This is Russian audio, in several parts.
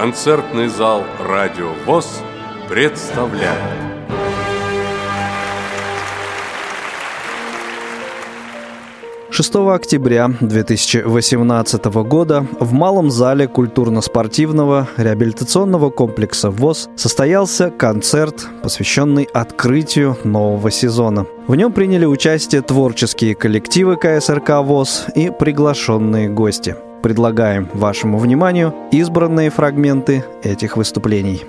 Концертный зал «Радио ВОЗ» представляет. 6 октября 2018 года в Малом зале культурно-спортивного реабилитационного комплекса ВОЗ состоялся концерт, посвященный открытию нового сезона. В нем приняли участие творческие коллективы КСРК ВОЗ и приглашенные гости. Предлагаем вашему вниманию избранные фрагменты этих выступлений.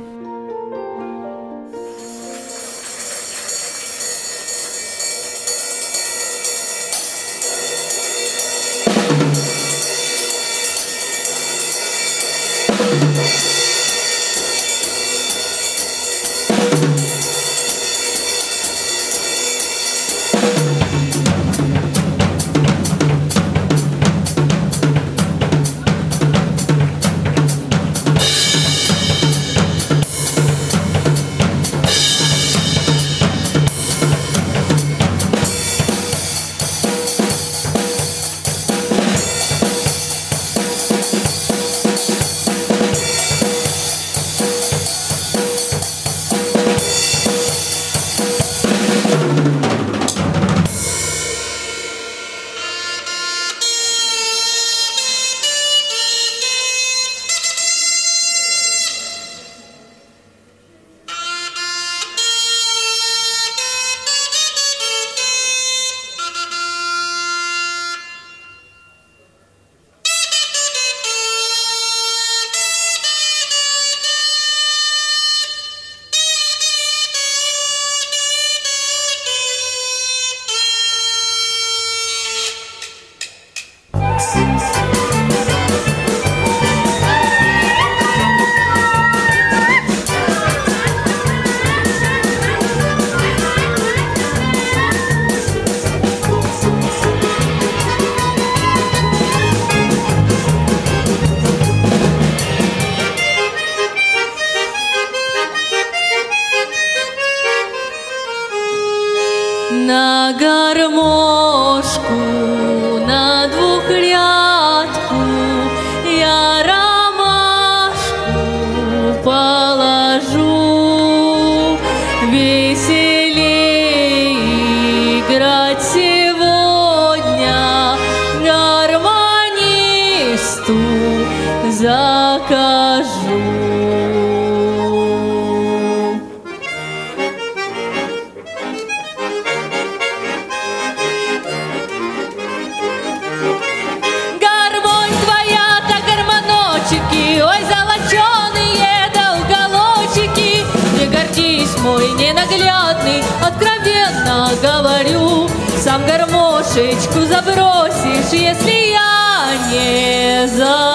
Сам гармошечку забросишь, если я не запою.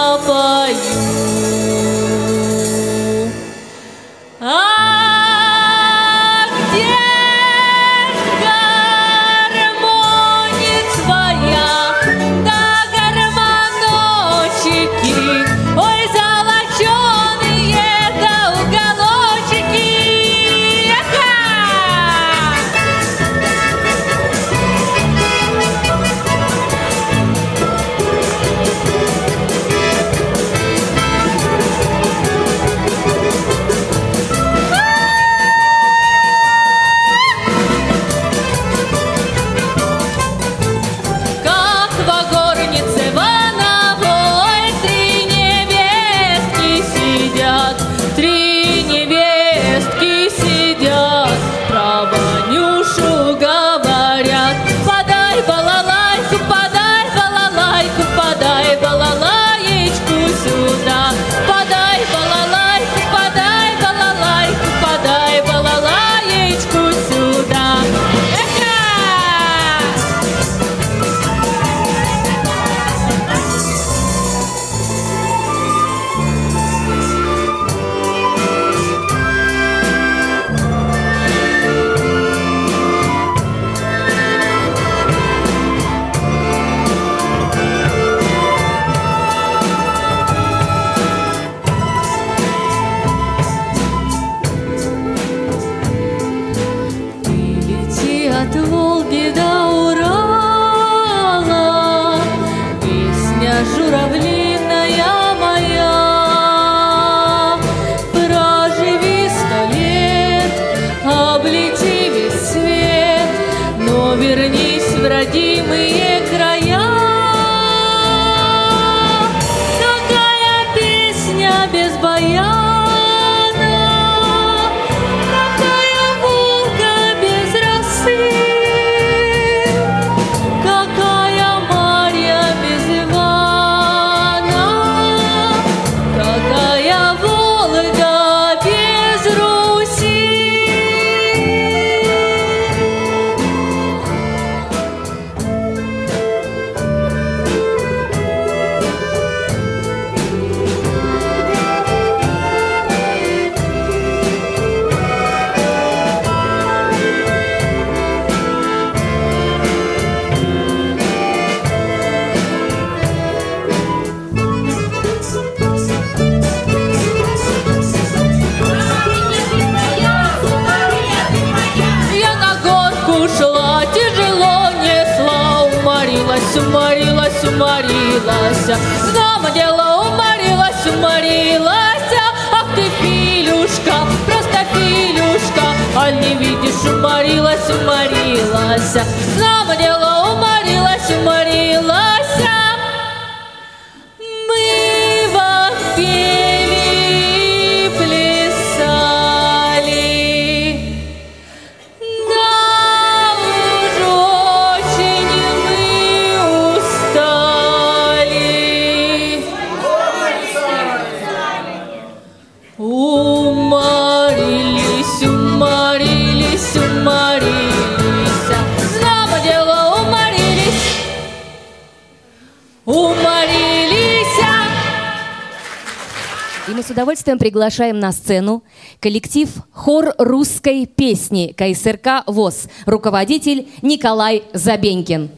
удовольствием приглашаем на сцену коллектив хор русской песни КСРК ВОЗ, руководитель Николай Забенькин.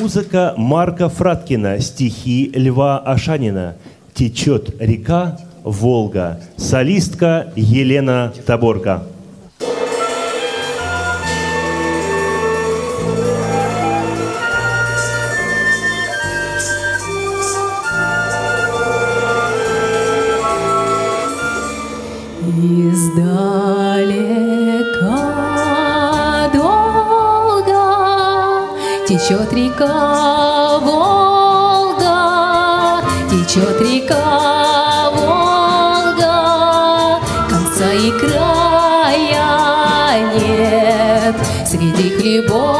Музыка Марка Фраткина, стихи Льва Ашанина. Течет река Волга. Солистка Елена Таборка. Издалека долго течет река Волга, течет река Волга, конца и края нет среди хлебов.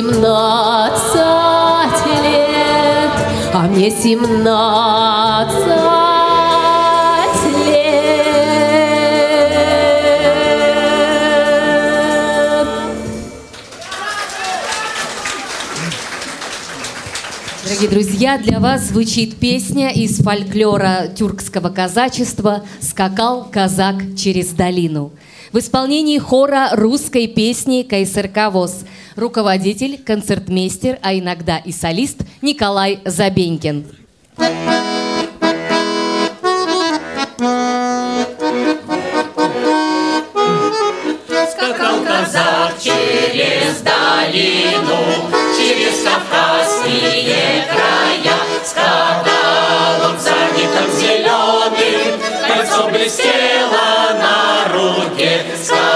Семнадцать лет, а мне семнадцать. Дорогие друзья, для вас звучит песня из фольклора тюркского казачества «Скакал казак через долину». В исполнении хора русской песни КСРК ВОЗ. Руководитель, концертмейстер, а иногда и солист Николай Забенькин. Скакал казак через долину, через Кавказские края. Скакал он задником зеленым, кольцо блестело на руке. Скакал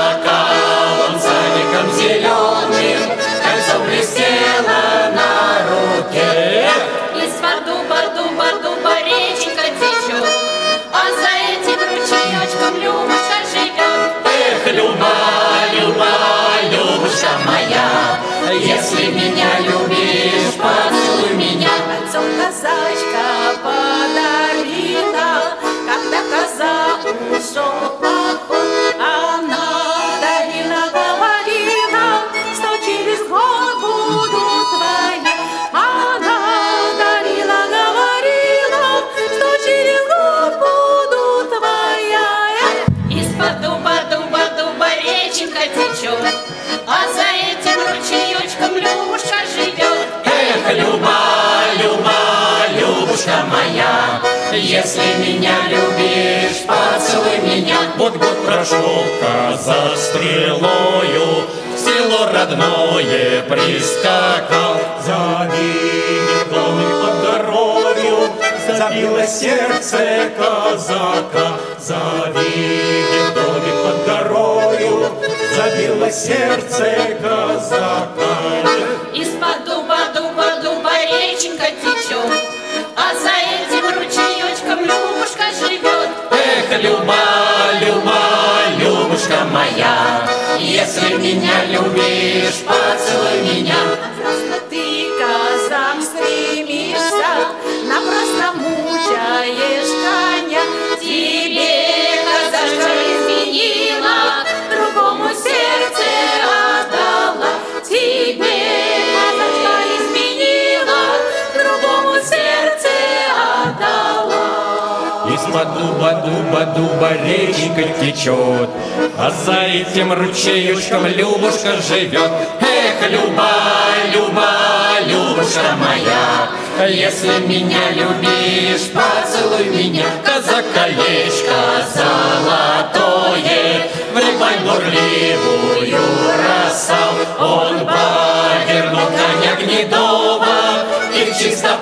если меня любишь, поцелуй меня. Вот-вот прошел казак стрелою, в село родное прискакал. Завидит домик под дорогою, забилось сердце казака. Завидит домик под дорогою, забилось сердце казака. Из-под Люба, Люба, Любушка моя, если меня любишь, поцелуй меня. Отдала. Из-под дуба, дуба, дуба речка течет, А за этим ручеюшком Любушка живет. Эх, Люба, Люба, Любушка моя, Если меня любишь, поцелуй меня. Казак колечко золотое, В рыбань бурливую бросал. Он повернул коня гнедого И в чисто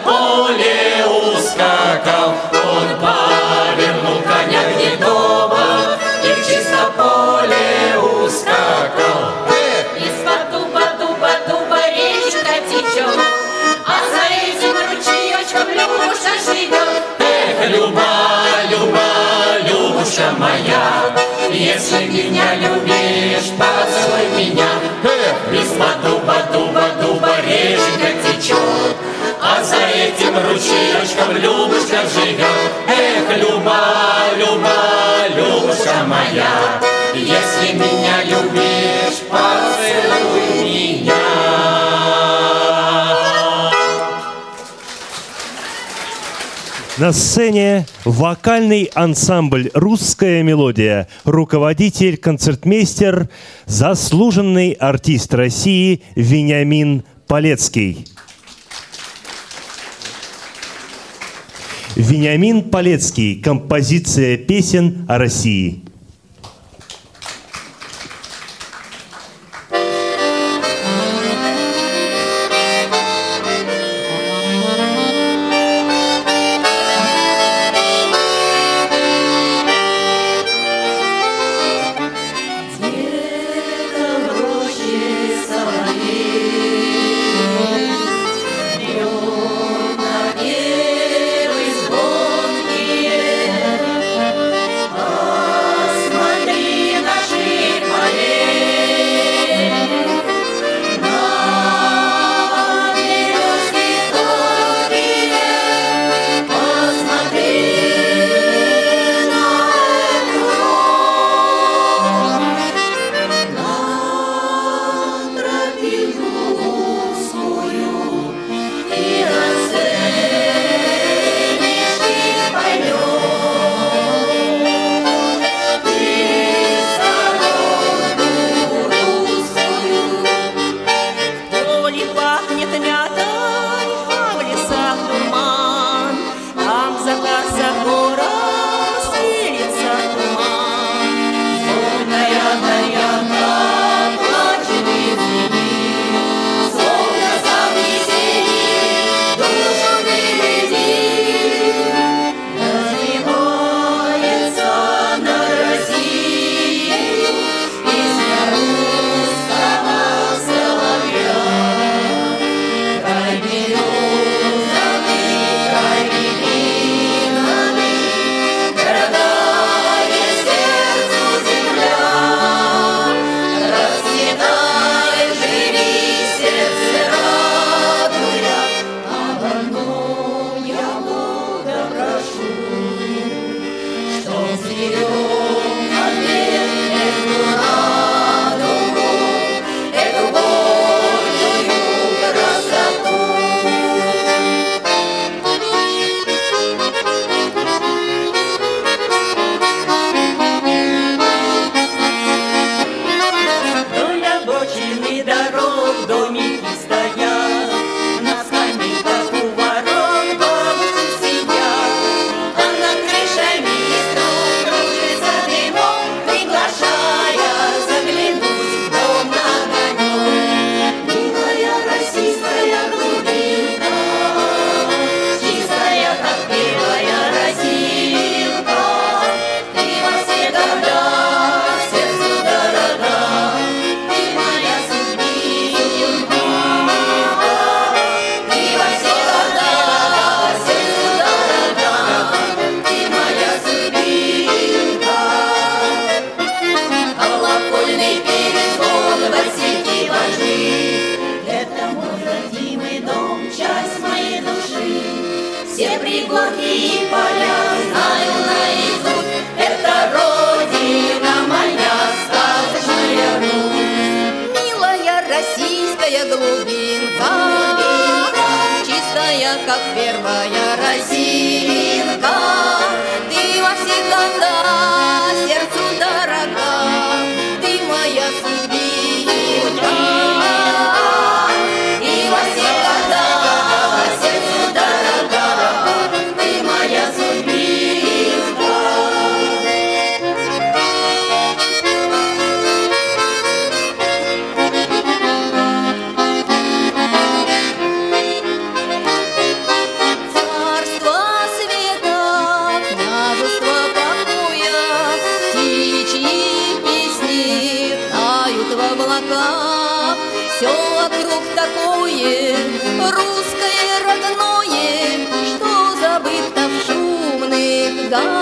поцелуй меня. Эх, из-под дуба, дуба, дуба речка течет, а за этим ручеечком Любушка живет. Эх, Люба, Люба, Любушка моя, если меня любишь, поцелуй На сцене вокальный ансамбль «Русская мелодия», руководитель, концертмейстер, заслуженный артист России Вениамин Полецкий. Вениамин Полецкий. Композиция песен о России. Все вокруг такое русское родное, Что забыто в шумных горах.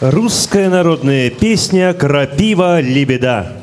Русская народная песня «Крапива лебеда».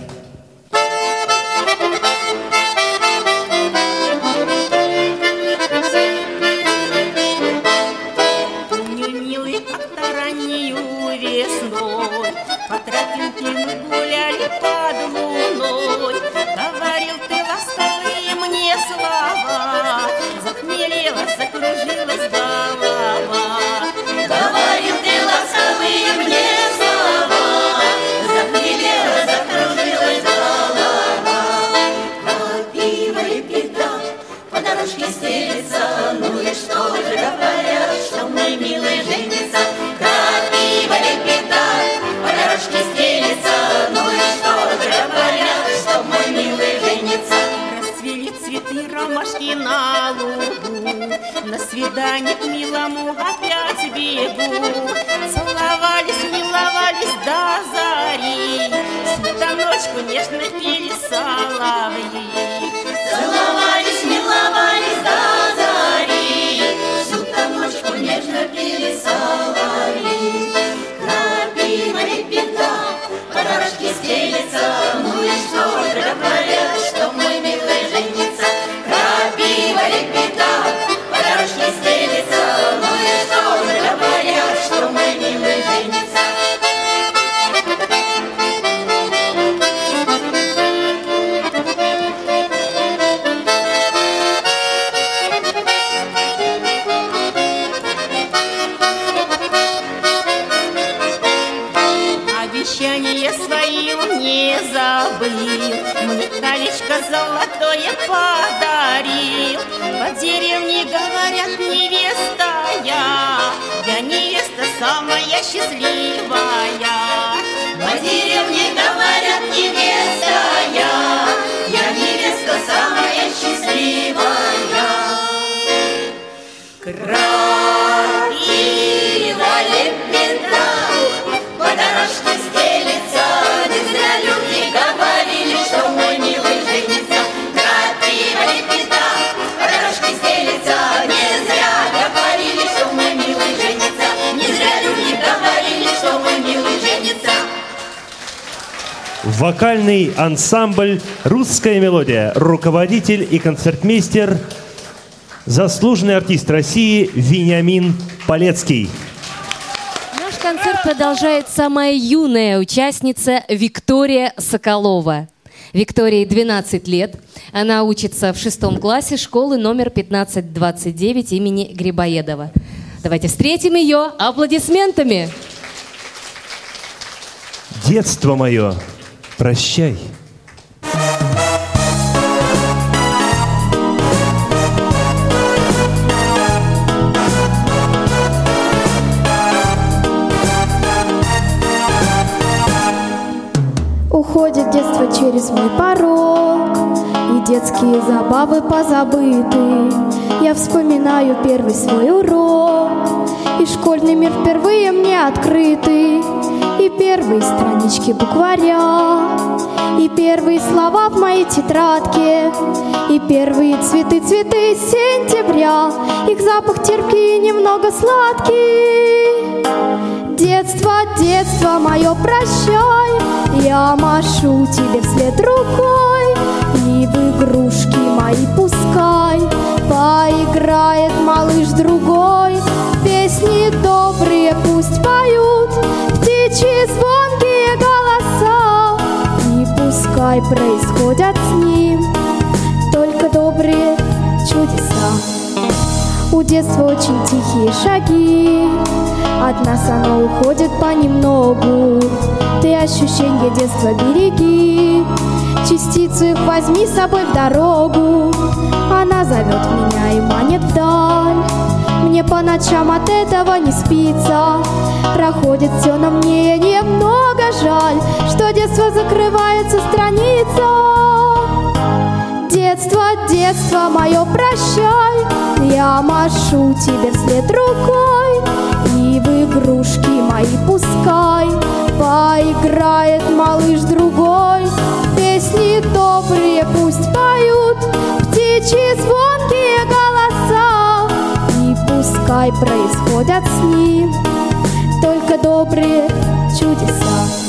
ансамбль «Русская мелодия», руководитель и концертмейстер, заслуженный артист России Вениамин Полецкий. Наш концерт продолжает самая юная участница Виктория Соколова. Виктории 12 лет. Она учится в шестом классе школы номер 1529 имени Грибоедова. Давайте встретим ее аплодисментами. Детство мое, прощай. Уходит детство через мой порог И детские забавы позабыты Я вспоминаю первый свой урок И школьный мир впервые мне открытый И первые странички букваря И первые слова в моей тетрадке И первые цветы, цветы сентября. Их запах терпкий и немного сладкий. Детство, детство мое, прощай, я машу тебе вслед рукой, И в игрушки мои пускай. Поиграет малыш другой, Песни добрые пусть поют, Птичьи звонкие голоса, И пускай происходят с ним Только добрые чудеса. У детства очень тихие шаги, От нас оно уходит понемногу. Ты ощущения детства береги, Частицу их возьми с собой в дорогу. Она зовет меня и манит вдаль. Мне по ночам от этого не спится. Проходит все, но мне немного жаль, Что детство закрывается страница. Детство, детство мое, прощай, Я машу тебе вслед рукой, И в игрушки мои пускай Поиграет малыш другой, Песни добрые пусть поют, голоса, И пускай происходят с ним Только добрые чудеса.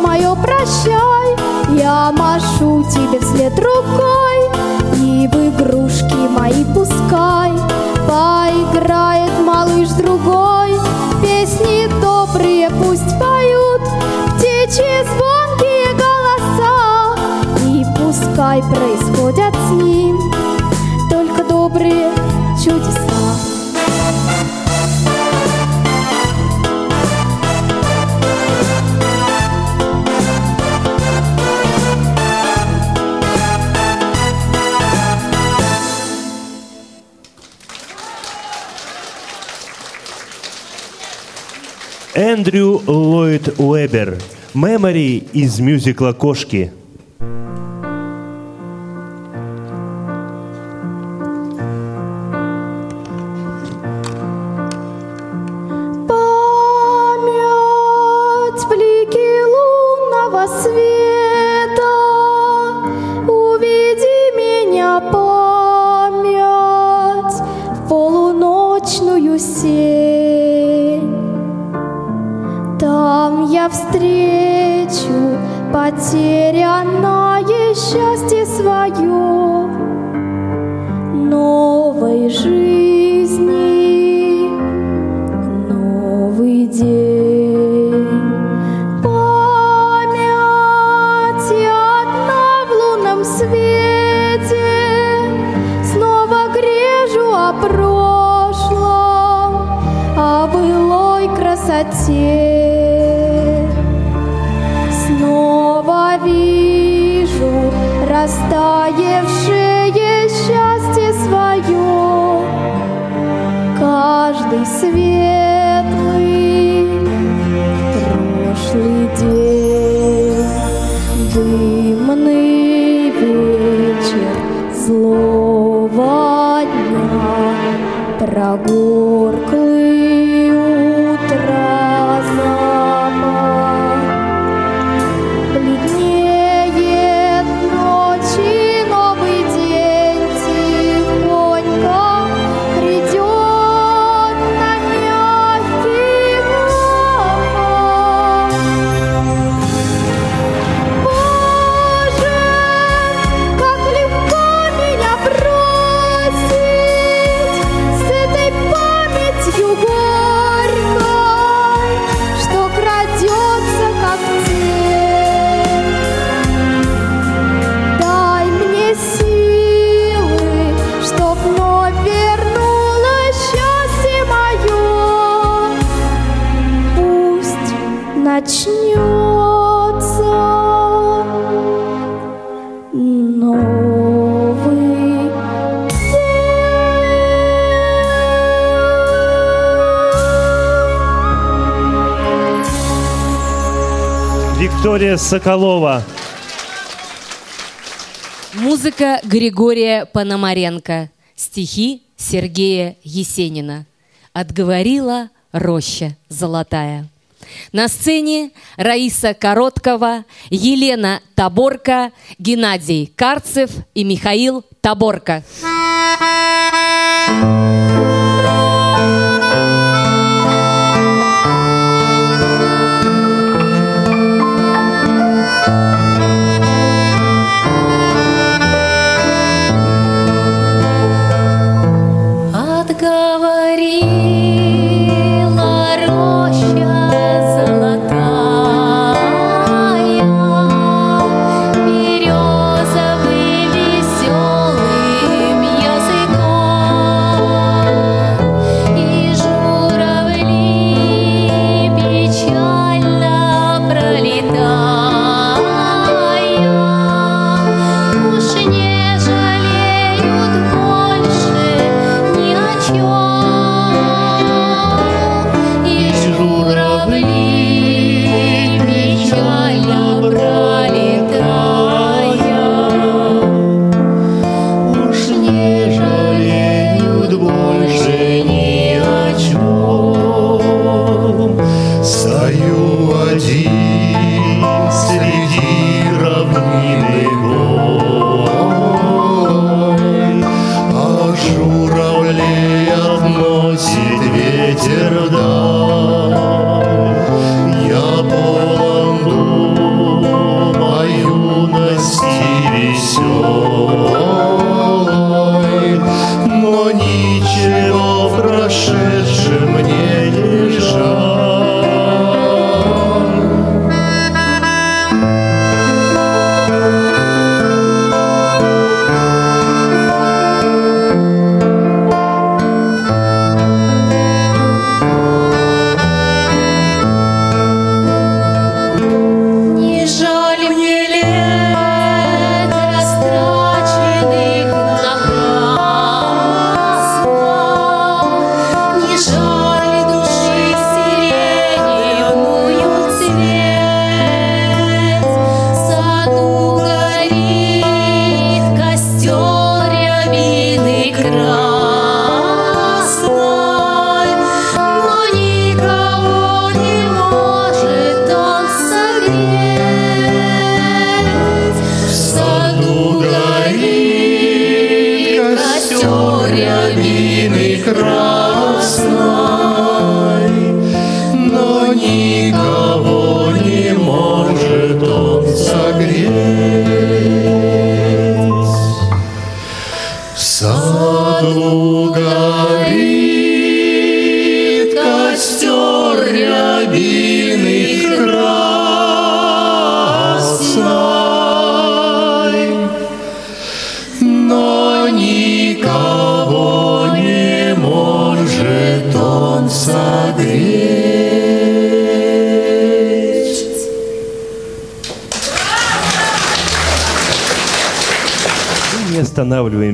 Мое, прощай, Я машу тебе вслед рукой, И в игрушки мои пускай Эндрю Ллойд Уэбер. Мемори из мюзикла «Кошки». Начнется новый Виктория Соколова. Музыка Григория Пономаренко. Стихи Сергея Есенина. Отговорила роща золотая. На сцене Раиса Короткова, Елена Таборка, Геннадий Карцев и Михаил Таборка. Отговорила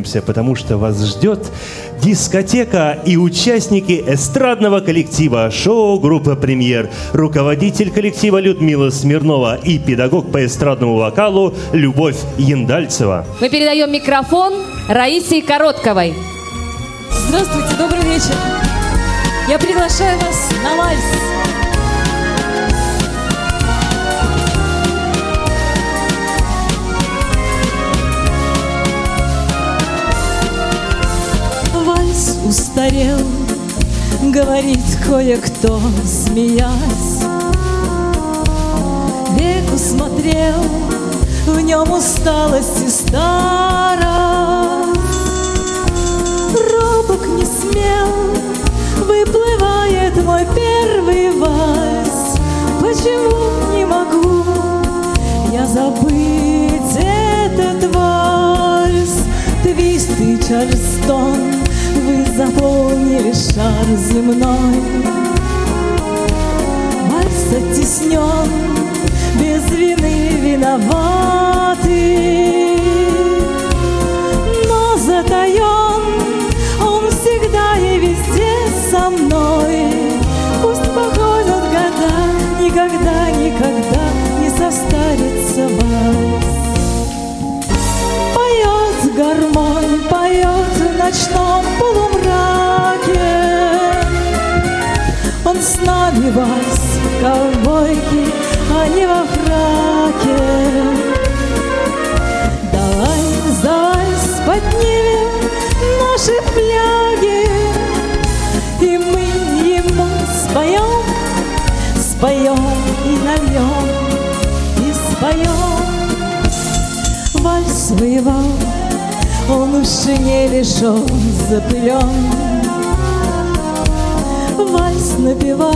останавливаемся, потому что вас ждет дискотека и участники эстрадного коллектива шоу группа «Премьер», руководитель коллектива Людмила Смирнова и педагог по эстрадному вокалу Любовь Яндальцева. Мы передаем микрофон Раисе Коротковой. Здравствуйте, добрый вечер. Я приглашаю вас на. Вальс устарел, говорит кое-кто, смеясь. Век усмотрел, в нем усталость и старость. Робок не смел, выплывает мой первый вальс. Почему не могу я забыть этот вальс? Твист и Чарльстон, вы заполнили шар земной. Вальс объяснен, без вины виноваты. Но затаен он всегда и везде со мной. Пусть походят года, никогда, никогда не состарится вас. Поет гармонь, поет в ночном с нами вальс, ковбойки, а не во фраке. Давай вальс поднимем наши фляги, И мы ему споем, споем и нальем, и споем. Вальс воевал, он уж не лишен, запылен. Напевал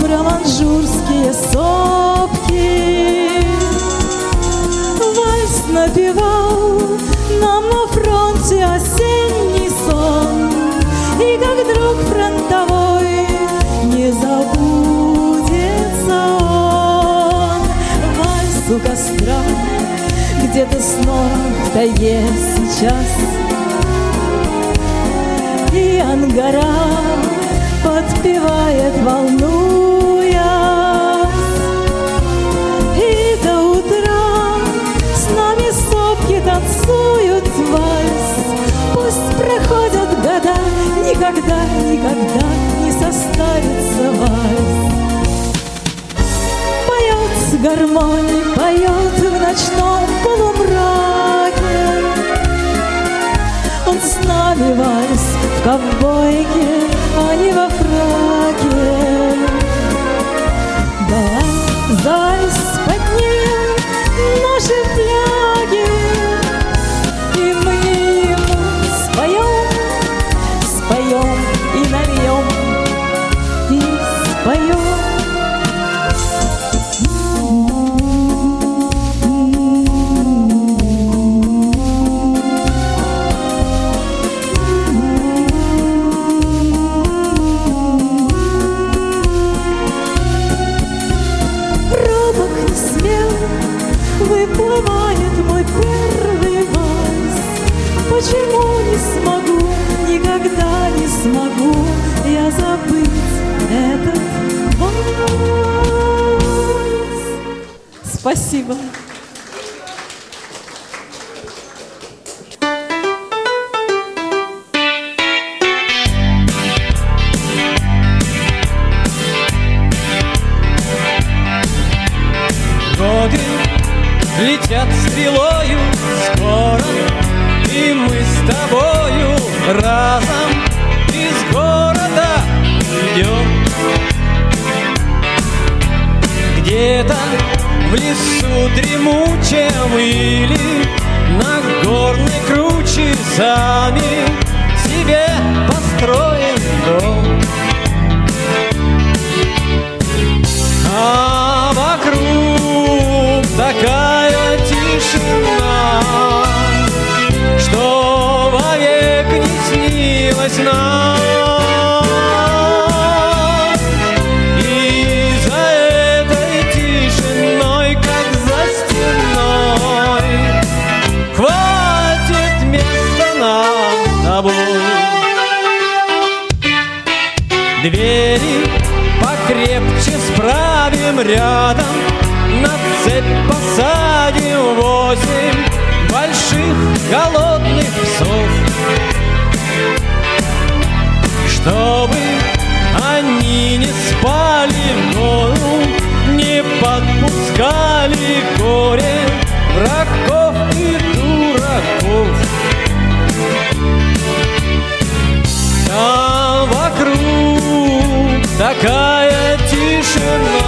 про манжурские сопки. Вальс напевал нам на фронте осенний сон. И как друг фронтовой не забудется он. Вальс у костра, где-то снова в тайге сейчас. И ангара подпевает, волнуясь. И до утра с нами сопки танцуют вальс. Пусть проходят года, никогда, никогда не состарится вальс. Поет гармонь, поет в ночном полумраке. Он с нами вальс в ковбойке, а не во фраке. Давай за Двери покрепче справим рядом, На цепь посадим восемь больших голодных псов, Чтобы они не спали в гору, Не подпускали горе врагов такая тишина,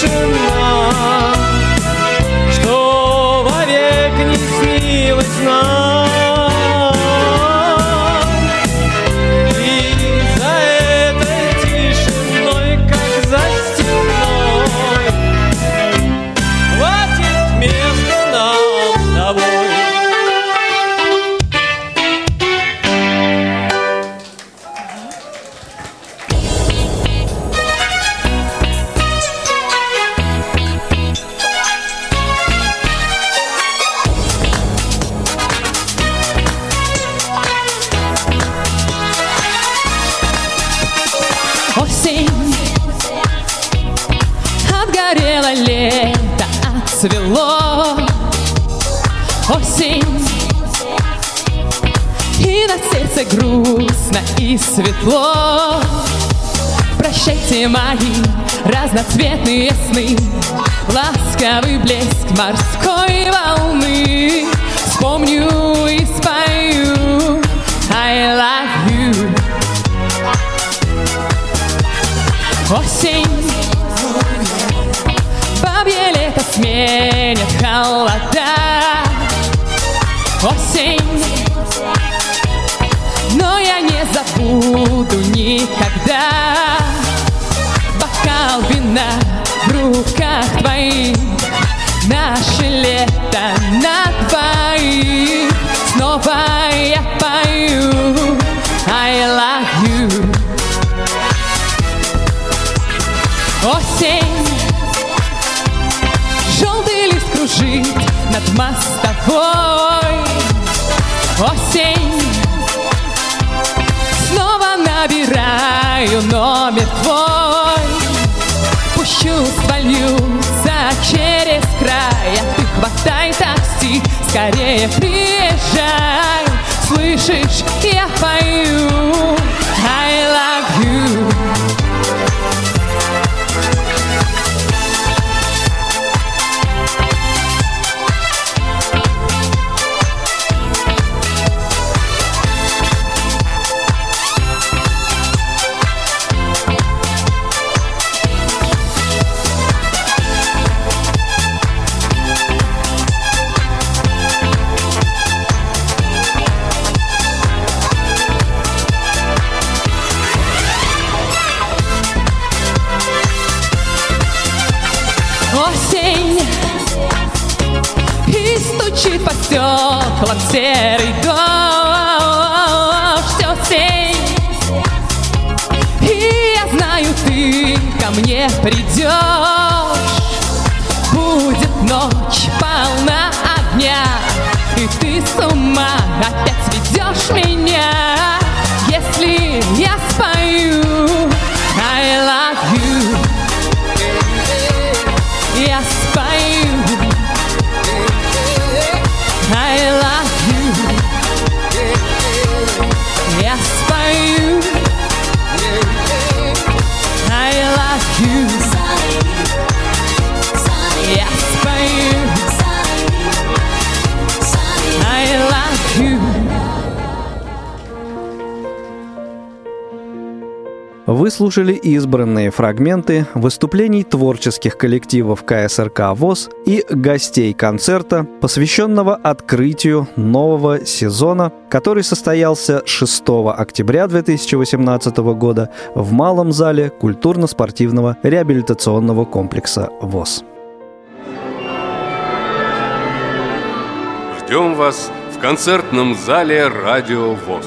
ocean. зима с тобой, осень. Снова набираю номер твой, пущу, свалюся через край, а ты хватай такси, скорее приезжай. Клад серый дождь Все тень И я знаю, ты ко мне придешь слушали избранные фрагменты выступлений творческих коллективов КСРК ВОЗ и гостей концерта, посвященного открытию нового сезона, который состоялся 6 октября 2018 года в Малом зале культурно-спортивного реабилитационного комплекса ВОЗ. Ждем вас в концертном зале «Радио ВОЗ».